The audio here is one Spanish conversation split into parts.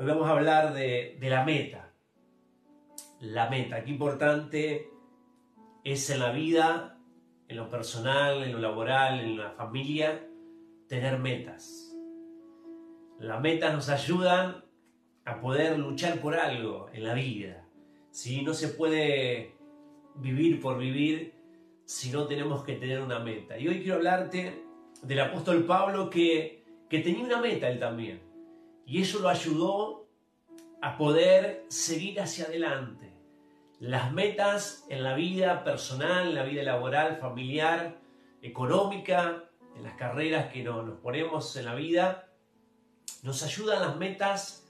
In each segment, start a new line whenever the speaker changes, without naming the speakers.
Hoy vamos a hablar de, de la meta. La meta, qué importante es en la vida, en lo personal, en lo laboral, en la familia, tener metas. Las metas nos ayudan a poder luchar por algo en la vida. Si no se puede vivir por vivir si no tenemos que tener una meta. Y hoy quiero hablarte del apóstol Pablo que, que tenía una meta él también. Y eso lo ayudó a poder seguir hacia adelante. Las metas en la vida personal, en la vida laboral, familiar, económica, en las carreras que nos, ponemos en la vida, nos ayudan las metas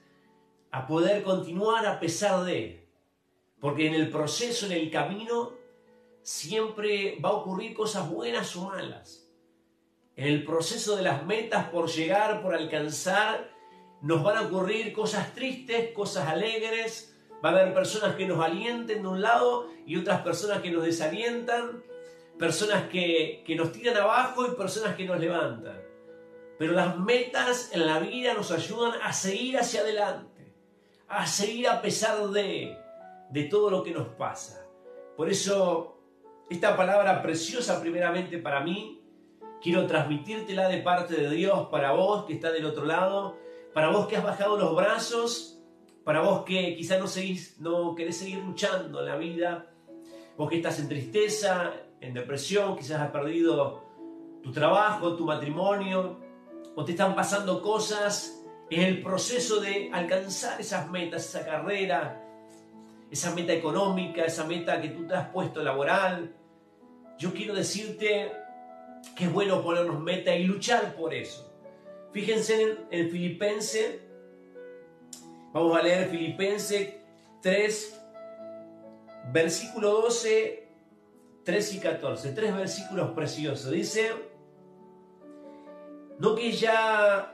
a poder continuar a pesar de. Porque en el proceso, en el camino, siempre va a ocurrir cosas buenas o malas. En el proceso de las metas por llegar, por alcanzar, nos van a ocurrir cosas tristes, cosas alegres. Va a haber personas que nos alienten de un lado y otras personas que nos desalientan. Personas que, que nos tiran abajo y personas que nos levantan. Pero las metas en la vida nos ayudan a seguir hacia adelante. A seguir a pesar de, de todo lo que nos pasa. Por eso esta palabra preciosa primeramente para mí, quiero transmitírtela de parte de Dios para vos que está del otro lado, para vos que has bajado los brazos, para vos que quizás no, no querés seguir luchando en la vida, vos que estás en tristeza, en depresión, quizás has perdido tu trabajo, tu matrimonio, o te están pasando cosas en el proceso de alcanzar esas metas, esa carrera, esa meta económica, esa meta que tú te has puesto laboral, yo quiero decirte que es bueno ponernos meta y luchar por eso. Fíjense en el Filipense, vamos a leer Filipense 3, versículo 12, 3 y 14, tres versículos preciosos. Dice, no que ya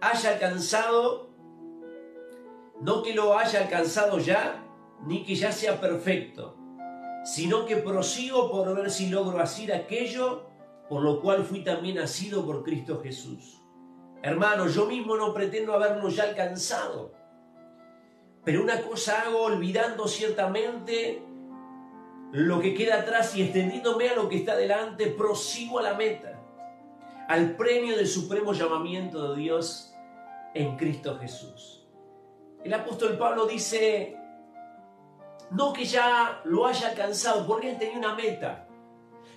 haya alcanzado, no que lo haya alcanzado ya, ni que ya sea perfecto sino que prosigo por ver si logro hacer aquello por lo cual fui también nacido por Cristo Jesús. Hermano, yo mismo no pretendo haberlo ya alcanzado, pero una cosa hago olvidando ciertamente lo que queda atrás y extendiéndome a lo que está delante, prosigo a la meta, al premio del supremo llamamiento de Dios en Cristo Jesús. El apóstol Pablo dice, no que ya lo haya alcanzado, porque él tenía una meta.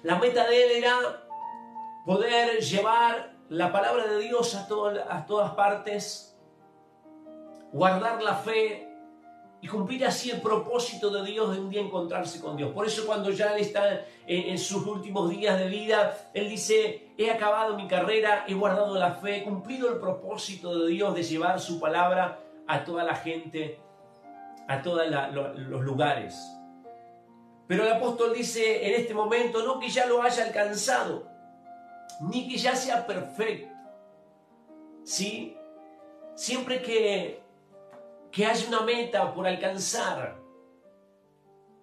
La meta de él era poder llevar la palabra de Dios a, todas partes, guardar la fe y cumplir así el propósito de Dios de un día encontrarse con Dios. Por eso cuando ya él está en, en sus últimos días de vida, él dice, he acabado mi carrera, he guardado la fe, he cumplido el propósito de Dios de llevar su palabra a toda la gente a todos los lugares. Pero el apóstol dice en este momento, no que ya lo haya alcanzado, ni que ya sea perfecto. ¿Sí? Siempre que, que haya una meta por alcanzar,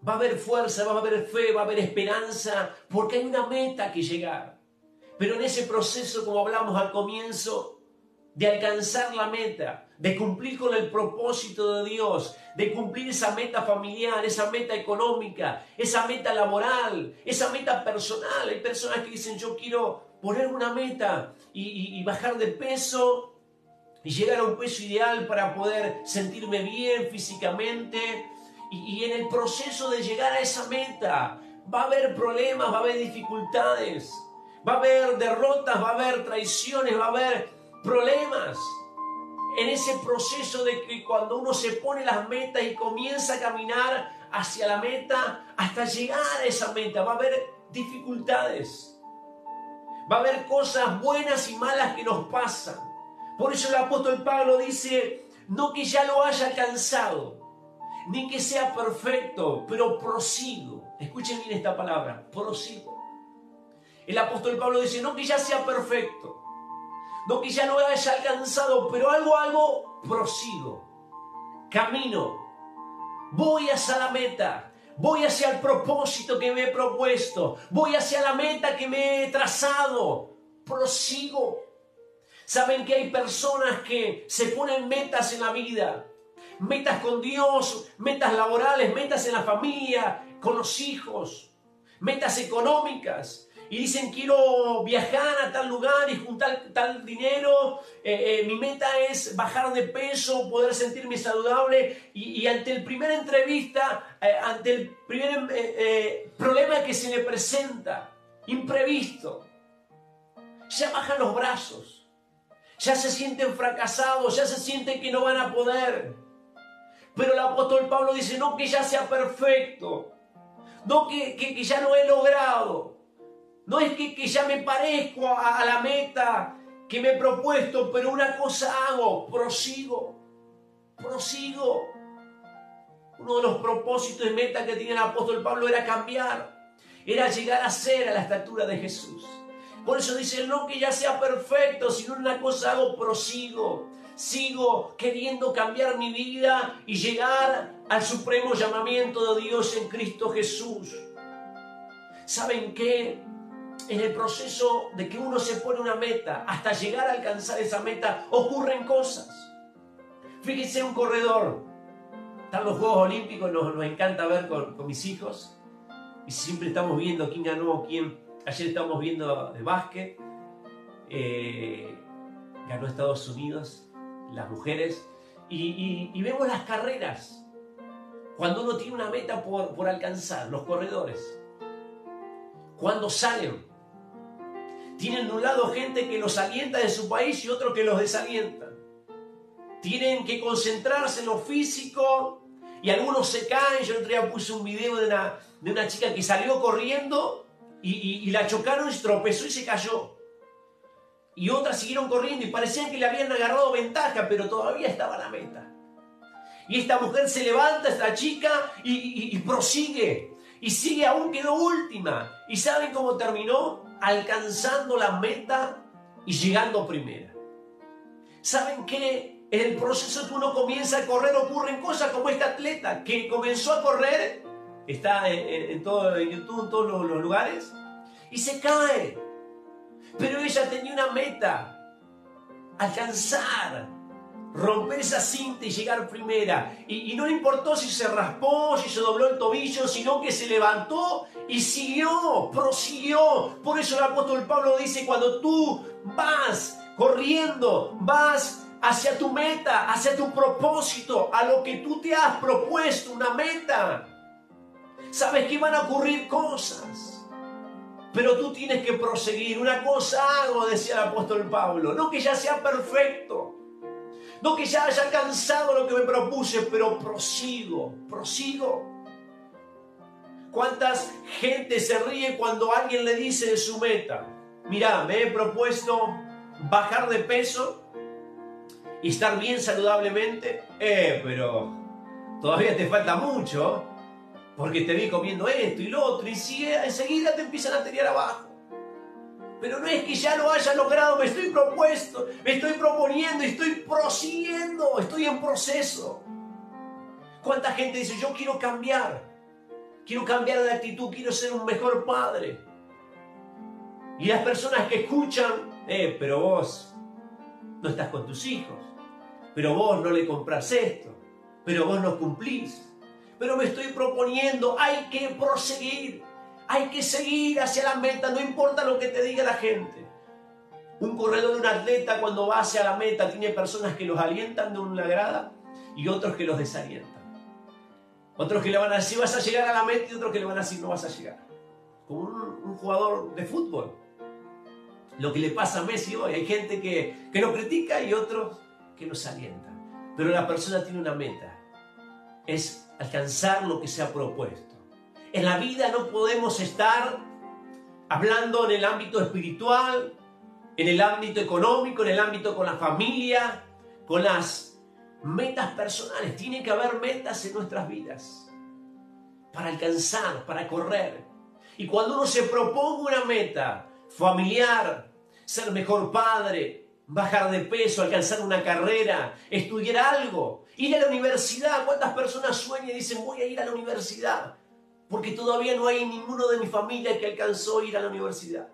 va a haber fuerza, va a haber fe, va a haber esperanza, porque hay una meta que llegar. Pero en ese proceso, como hablamos al comienzo, de alcanzar la meta, de cumplir con el propósito de Dios, de cumplir esa meta familiar, esa meta económica, esa meta laboral, esa meta personal. Hay personas que dicen yo quiero poner una meta y, bajar de peso y llegar a un peso ideal para poder sentirme bien físicamente. Y, y en el proceso de llegar a esa meta va a haber problemas, va a haber dificultades, va a haber derrotas, va a haber traiciones, va a haber problemas. En ese proceso de que cuando uno se pone las metas y comienza a caminar hacia la meta, hasta llegar a esa meta, va a haber dificultades. Va a haber cosas buenas y malas que nos pasan. Por eso el apóstol Pablo dice, no que ya lo haya alcanzado, ni que sea perfecto, pero prosigo. Escuchen bien esta palabra, prosigo. El apóstol Pablo dice, no que ya sea perfecto, no que ya no haya alcanzado, pero algo, algo, prosigo. Camino. Voy hacia la meta. Voy hacia el propósito que me he propuesto. Voy hacia la meta que me he trazado. Prosigo. Saben que hay personas que se ponen metas en la vida, metas con Dios, metas laborales, metas en la familia, con los hijos, metas económicas. Y dicen, quiero viajar a tal lugar y juntar tal dinero. Eh, eh, mi meta es bajar de peso, poder sentirme saludable. Y, ante el primer entrevista, eh, ante el primer problema que se le presenta, imprevisto, ya bajan los brazos. Ya se sienten fracasados, ya se sienten que no van a poder. Pero el apóstol Pablo dice, no que ya sea perfecto, no que, que, ya lo he logrado, no es que, ya me parezco a, a la meta que me he propuesto, pero una cosa hago, prosigo, prosigo. Uno de los propósitos y metas que tenía el apóstol Pablo era cambiar, era llegar a ser a la estatura de Jesús. Por eso dice, no que ya sea perfecto, sino una cosa hago, prosigo sigo queriendo cambiar mi vida y llegar al supremo llamamiento de Dios en Cristo Jesús. ¿Saben qué? En el proceso de que uno se pone una meta, hasta llegar a alcanzar esa meta, ocurren cosas. Fíjense un corredor. Están los Juegos Olímpicos, nos, encanta ver con, mis hijos. Y siempre estamos viendo quién ganó, quién. Ayer estamos viendo de básquet. Eh, ganó Estados Unidos las mujeres, y, vemos las carreras. Cuando uno tiene una meta por, por alcanzar, los corredores. Cuando salen, tienen de un lado gente que los alienta de su país y otro que los desalienta. Tienen que concentrarse en lo físico y algunos se caen. Yo día puse un video de una, de una chica que salió corriendo y, y la chocaron y tropezó y se cayó y otras siguieron corriendo y parecían que le habían agarrado ventaja, pero todavía estaba la meta. Y esta mujer se levanta, esta chica, y, prosigue. Y sigue, aún quedó última. ¿Y saben cómo terminó? Alcanzando la meta y llegando primera. ¿Saben qué? En el proceso que uno comienza a correr ocurren cosas como esta atleta que comenzó a correr, está en, todo, YouTube, en todos los lugares, y se cae pero ella tenía una meta, alcanzar, romper esa cinta y llegar primera. Y, no le importó si se raspó, si se dobló el tobillo, sino que se levantó y siguió, prosiguió. Por eso el apóstol Pablo dice, cuando tú vas corriendo, vas hacia tu meta, hacia tu propósito, a lo que tú te has propuesto, una meta, sabes que van a ocurrir cosas. Pero tú tienes que proseguir. Una cosa hago, decía el apóstol Pablo. No que ya sea perfecto. No que ya haya alcanzado lo que me propuse, pero prosigo, prosigo. ¿Cuántas gente se ríe cuando alguien le dice de su meta? Mira, me he propuesto bajar de peso y estar bien saludablemente. Eh, pero todavía te falta mucho porque te vi comiendo esto y lo otro, y enseguida te empiezan a tirar abajo. Pero no es que ya lo haya logrado, me estoy propuesto, me estoy proponiendo, estoy prosiguiendo, estoy en proceso. ¿Cuánta gente dice, yo quiero cambiar, quiero cambiar de actitud, quiero ser un mejor padre? Y las personas que escuchan, eh, pero vos no estás con tus hijos, pero vos no le compras esto, pero vos no cumplís pero me estoy proponiendo, hay que proseguir, hay que seguir hacia la meta, no importa lo que te diga la gente. Un corredor, un atleta cuando va hacia la meta tiene personas que los alientan de una grada y otros que los desalientan. Otros que le van a decir vas a llegar a la meta y otros que le van a decir no vas a llegar. Como un, jugador de fútbol. Lo que le pasa a Messi hoy, hay gente que, que lo critica y otros que los alientan. Pero la persona tiene una meta. Es alcanzar lo que se ha propuesto. En la vida no podemos estar hablando en el ámbito espiritual, en el ámbito económico, en el ámbito con la familia, con las metas personales. Tiene que haber metas en nuestras vidas para alcanzar, para correr. Y cuando uno se proponga una meta familiar, ser mejor padre, bajar de peso, alcanzar una carrera, estudiar algo, Ir a la universidad. ¿Cuántas personas sueñan y dicen voy a ir a la universidad? Porque todavía no hay ninguno de mi familia que alcanzó a ir a la universidad.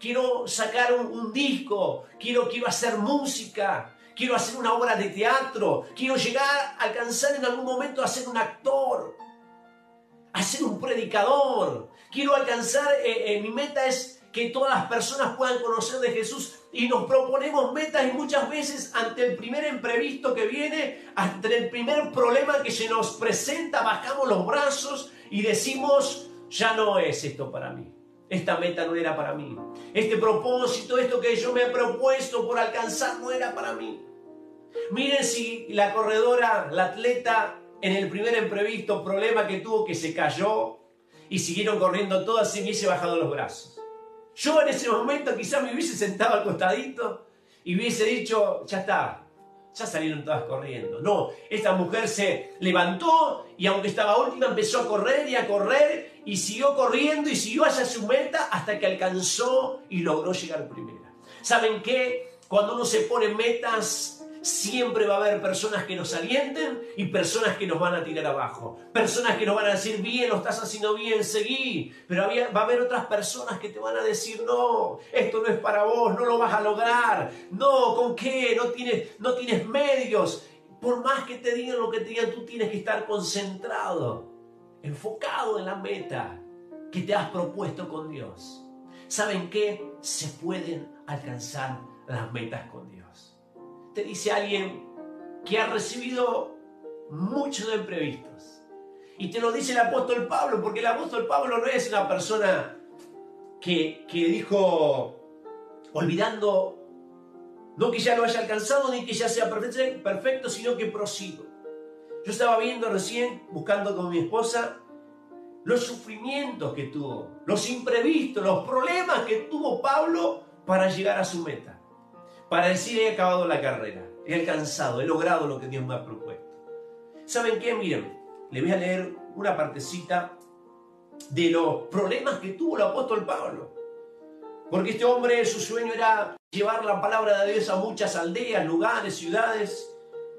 quiero sacar un, disco, quiero, quiero hacer música, quiero hacer una obra de teatro, quiero llegar a alcanzar en algún momento a ser un actor, a ser un predicador, quiero alcanzar, eh, eh, mi meta es que todas las personas puedan conocer de Jesús y nos proponemos metas y muchas veces ante el primer imprevisto que viene, ante el primer problema que se nos presenta, bajamos los brazos y decimos, ya no es esto para mí. Esta meta no era para mí. Este propósito, esto que yo me he propuesto por alcanzar no era para mí. Miren si la corredora, la atleta, en el primer imprevisto problema que tuvo que se cayó y siguieron corriendo todas y hubiese bajado los brazos. Yo en ese momento quizás me hubiese sentado al costadito y hubiese dicho, ya está, ya salieron todas corriendo. No, esta mujer se levantó y aunque estaba última empezó a correr y a correr y siguió corriendo y siguió hacia su meta hasta que alcanzó y logró llegar primera. ¿Saben qué? Cuando uno se pone metas siempre va a haber personas que nos alienten y personas que nos van a tirar abajo. Personas que nos van a decir, bien, lo estás haciendo bien, seguí. Pero va a haber otras personas que te van a decir, no, esto no es para vos, no lo vas a lograr. No, ¿con qué? No tienes, no tienes medios. Por más que te digan lo que te digan, tú tienes que estar concentrado, enfocado en la meta que te has propuesto con Dios. ¿Saben qué? Se pueden alcanzar las metas con Dios te dice alguien que ha recibido muchos imprevistos. Y te lo dice el apóstol Pablo, porque el apóstol Pablo no es una persona que, que dijo, olvidando, no que ya lo haya alcanzado ni que ya sea perfecto, perfecto, sino que prosigo. Yo estaba viendo recién, buscando con mi esposa, los sufrimientos que tuvo, los imprevistos, los problemas que tuvo Pablo para llegar a su meta para decir he acabado la carrera, he alcanzado, he logrado lo que Dios me ha propuesto. ¿Saben qué? Miren, les voy a leer una partecita de los problemas que tuvo el apóstol Pablo. Porque este hombre, su sueño era llevar la palabra de Dios a muchas aldeas, lugares, ciudades,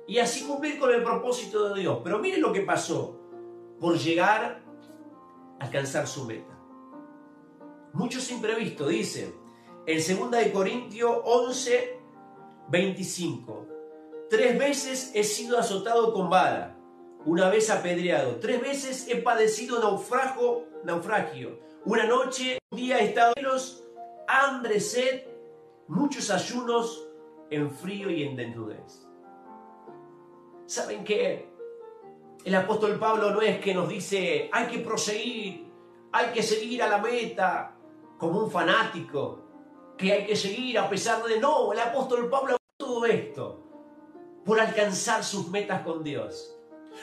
y así cumplir con el propósito de Dios. Pero miren lo que pasó por llegar a alcanzar su meta. Muchos imprevistos, dice, en 2 de Corintios 11, 25. Tres veces he sido azotado con vara, una vez apedreado, tres veces he padecido naufragio, naufragio. Una noche, un día he estado en hambre, sed, muchos ayunos, en frío y en desnudez. ¿Saben qué? El apóstol Pablo no es que nos dice, hay que proseguir, hay que seguir a la meta, como un fanático que hay que seguir a pesar de no. El apóstol Pablo todo esto por alcanzar sus metas con Dios.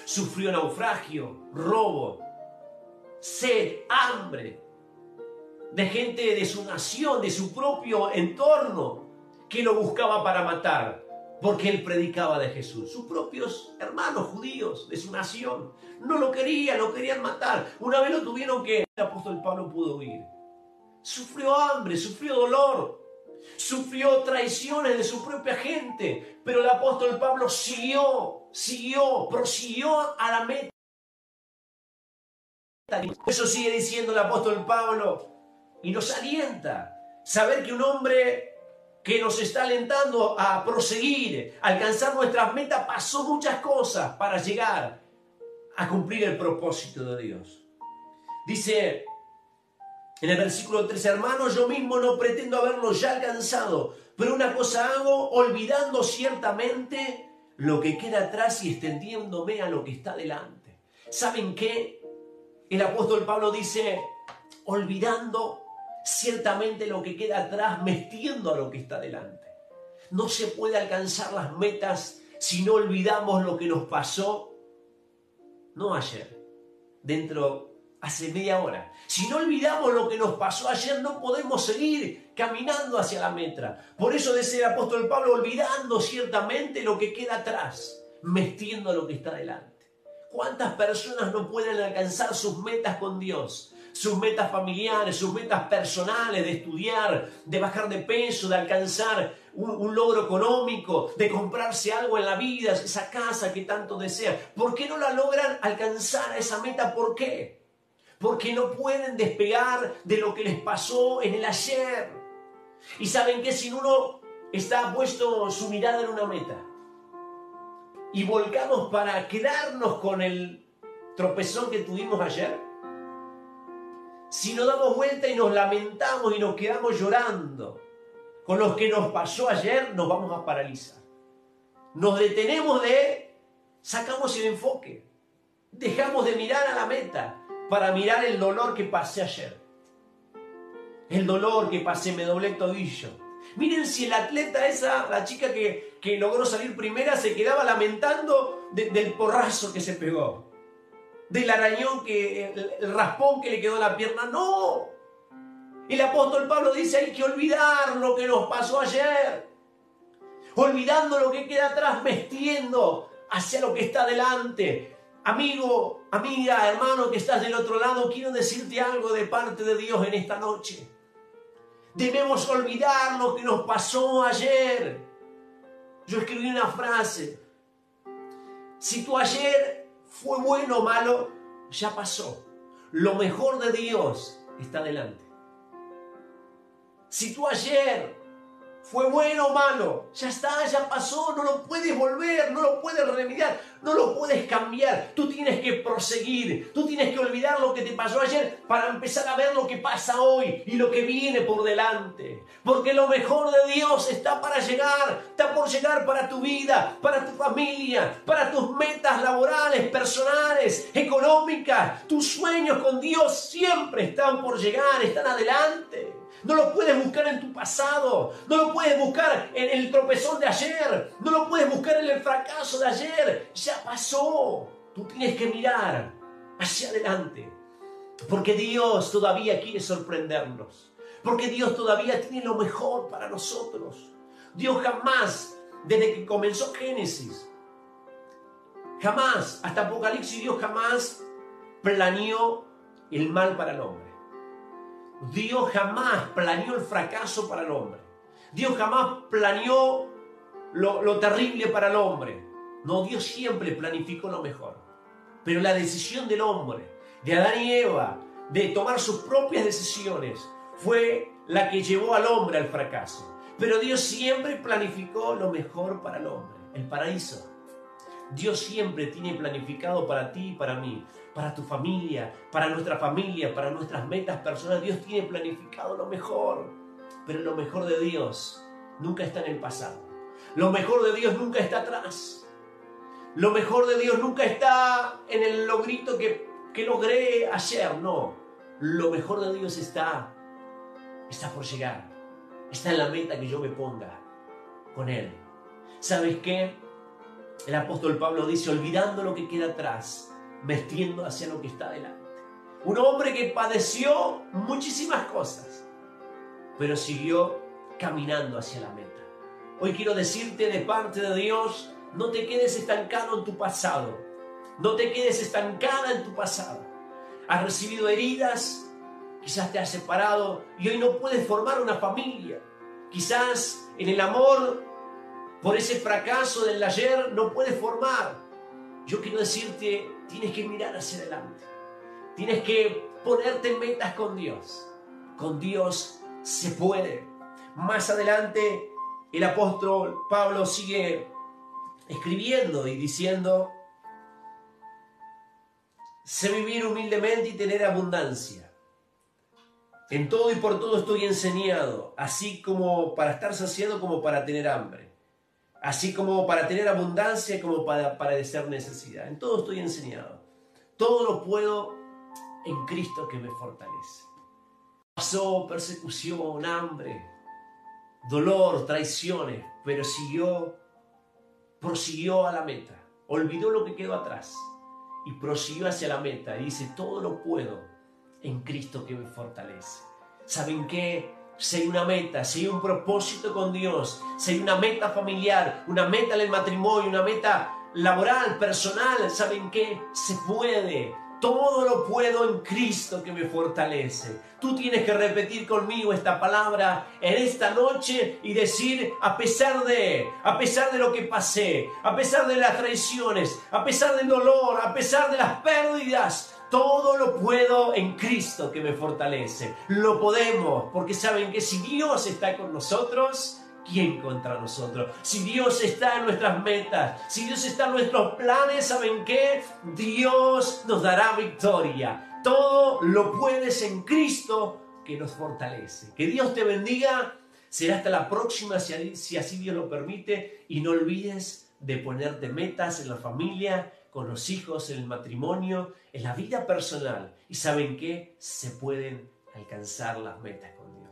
Sufrió naufragio, robo, sed, hambre, de gente de su nación, de su propio entorno, que lo buscaba para matar, porque él predicaba de Jesús. Sus propios hermanos judíos de su nación no lo querían, lo querían matar. Una vez lo tuvieron que el apóstol Pablo pudo huir. Sufrió hambre, sufrió dolor, sufrió traiciones de su propia gente, pero el apóstol Pablo siguió, siguió, prosiguió a la meta. Eso sigue diciendo el apóstol Pablo y nos alienta saber que un hombre que nos está alentando a proseguir, alcanzar nuestras metas, pasó muchas cosas para llegar a cumplir el propósito de Dios. Dice en el versículo 3, hermanos, yo mismo no pretendo haberlo ya alcanzado, pero una cosa hago, olvidando ciertamente lo que queda atrás y extendiéndome a lo que está delante. ¿Saben qué? El apóstol Pablo dice, olvidando ciertamente lo que queda atrás, metiendo a lo que está delante. No se puede alcanzar las metas si no olvidamos lo que nos pasó, no ayer, dentro hace media hora. Si no olvidamos lo que nos pasó ayer, no podemos seguir caminando hacia la meta. Por eso dice el apóstol Pablo, olvidando ciertamente lo que queda atrás, metiendo lo que está delante. ¿Cuántas personas no pueden alcanzar sus metas con Dios? sus metas familiares, sus metas personales, de estudiar, de bajar de peso, de alcanzar un, un, logro económico, de comprarse algo en la vida, esa casa que tanto desean. ¿Por qué no la logran alcanzar a esa meta? ¿Por qué? Porque no pueden despegar de lo que les pasó en el ayer. Y saben que si uno está puesto su mirada en una meta y volcamos para quedarnos con el tropezón que tuvimos ayer, si nos damos vuelta y nos lamentamos y nos quedamos llorando con lo que nos pasó ayer, nos vamos a paralizar. Nos detenemos de, sacamos el enfoque, dejamos de mirar a la meta para mirar el dolor que pasé ayer. El dolor que pasé, me doblé el tobillo. Miren si el atleta esa, la chica que, que logró salir primera, se quedaba lamentando del porrazo que se pegó. Del arañón que, el, raspón que le quedó en la pierna. No. El apóstol Pablo dice hay que olvidar lo que nos pasó ayer. Olvidando lo que queda atrás, metiendo hacia lo que está delante. Amigo, amiga, hermano que estás del otro lado, quiero decirte algo de parte de Dios en esta noche. Debemos olvidar lo que nos pasó ayer. Yo escribí una frase. Si tu ayer fue bueno o malo, ya pasó. Lo mejor de Dios está delante. Si tu ayer fue bueno o malo, ya está, ya pasó, no lo puedes volver, no lo puedes remediar, no lo puedes cambiar. Tú tienes que proseguir, tú tienes que olvidar lo que te pasó ayer para empezar a ver lo que pasa hoy y lo que viene por delante. Porque lo mejor de Dios está para llegar, está por llegar para tu vida, para tu familia, para tus metas laborales, personales, económicas. Tus sueños con Dios siempre están por llegar, están adelante. No lo puedes buscar en tu pasado. No lo puedes buscar en el tropezón de ayer. No lo puedes buscar en el fracaso de ayer. Pasó. Tú tienes que mirar hacia adelante. Porque Dios todavía quiere sorprendernos. Porque Dios todavía tiene lo mejor para nosotros. Dios jamás, desde que comenzó Génesis, jamás, hasta Apocalipsis, Dios jamás planeó el mal para el hombre. Dios jamás planeó el fracaso para el hombre. Dios jamás planeó lo, terrible para el hombre. No, Dios siempre planificó lo mejor. Pero la decisión del hombre, de Adán y Eva, de tomar sus propias decisiones, fue la que llevó al hombre al fracaso. Pero Dios siempre planificó lo mejor para el hombre, el paraíso. Dios siempre tiene planificado para ti y para mí para tu familia, para nuestra familia, para nuestras metas personales. Dios tiene planificado lo mejor, pero lo mejor de Dios nunca está en el pasado. Lo mejor de Dios nunca está atrás. Lo mejor de Dios nunca está en el logrito que, que logré ayer, no. Lo mejor de Dios está, está por llegar. Está en la meta que yo me ponga con Él. ¿Sabes qué? El apóstol Pablo dice, olvidando lo que queda atrás, vestiendo hacia lo que está delante. Un hombre que padeció muchísimas cosas, pero siguió caminando hacia la meta. Hoy quiero decirte de parte de Dios, no te quedes estancado en tu pasado, no te quedes estancada en tu pasado. Has recibido heridas, quizás te has separado y hoy no puedes formar una familia. Quizás en el amor, por ese fracaso del ayer, no puedes formar. Yo quiero decirte, tienes que mirar hacia adelante. Tienes que ponerte metas con Dios. Con Dios se puede. Más adelante el apóstol Pablo sigue escribiendo y diciendo, sé vivir humildemente y tener abundancia. En todo y por todo estoy enseñado, así como para estar saciado como para tener hambre así como para tener abundancia como para padecer necesidad. En todo estoy enseñado. Todo lo puedo en Cristo que me fortalece. Pasó persecución, hambre, dolor, traiciones, pero siguió, prosiguió a la meta. Olvidó lo que quedó atrás y prosiguió hacia la meta. Y dice, todo lo puedo en Cristo que me fortalece. ¿Saben qué? si una meta, si un propósito con Dios, si una meta familiar, una meta en el matrimonio, una meta laboral, personal, ¿saben qué? Se puede. Todo lo puedo en Cristo que me fortalece. Tú tienes que repetir conmigo esta palabra en esta noche y decir, a pesar de, a pesar de lo que pasé, a pesar de las traiciones, a pesar del dolor, a pesar de las pérdidas, Todo lo puedo en Cristo que me fortalece. Lo podemos, porque saben que si Dios está con nosotros, ¿quién contra nosotros? Si Dios está en nuestras metas, si Dios está en nuestros planes, ¿saben qué? Dios nos dará victoria. Todo lo puedes en Cristo que nos fortalece. Que Dios te bendiga. Será hasta la próxima si así Dios lo permite. Y no olvides de ponerte metas en la familia, con los hijos, en el matrimonio, en la vida personal. Y saben qué? Se pueden alcanzar las metas